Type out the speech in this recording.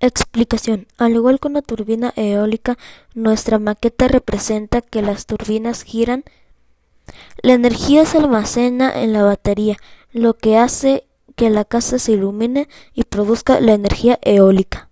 Explicación: Al igual que una turbina eólica, nuestra maqueta representa que las turbinas giran. La energía se almacena en la batería, lo que hace que la casa se ilumine y produzca la energía eólica.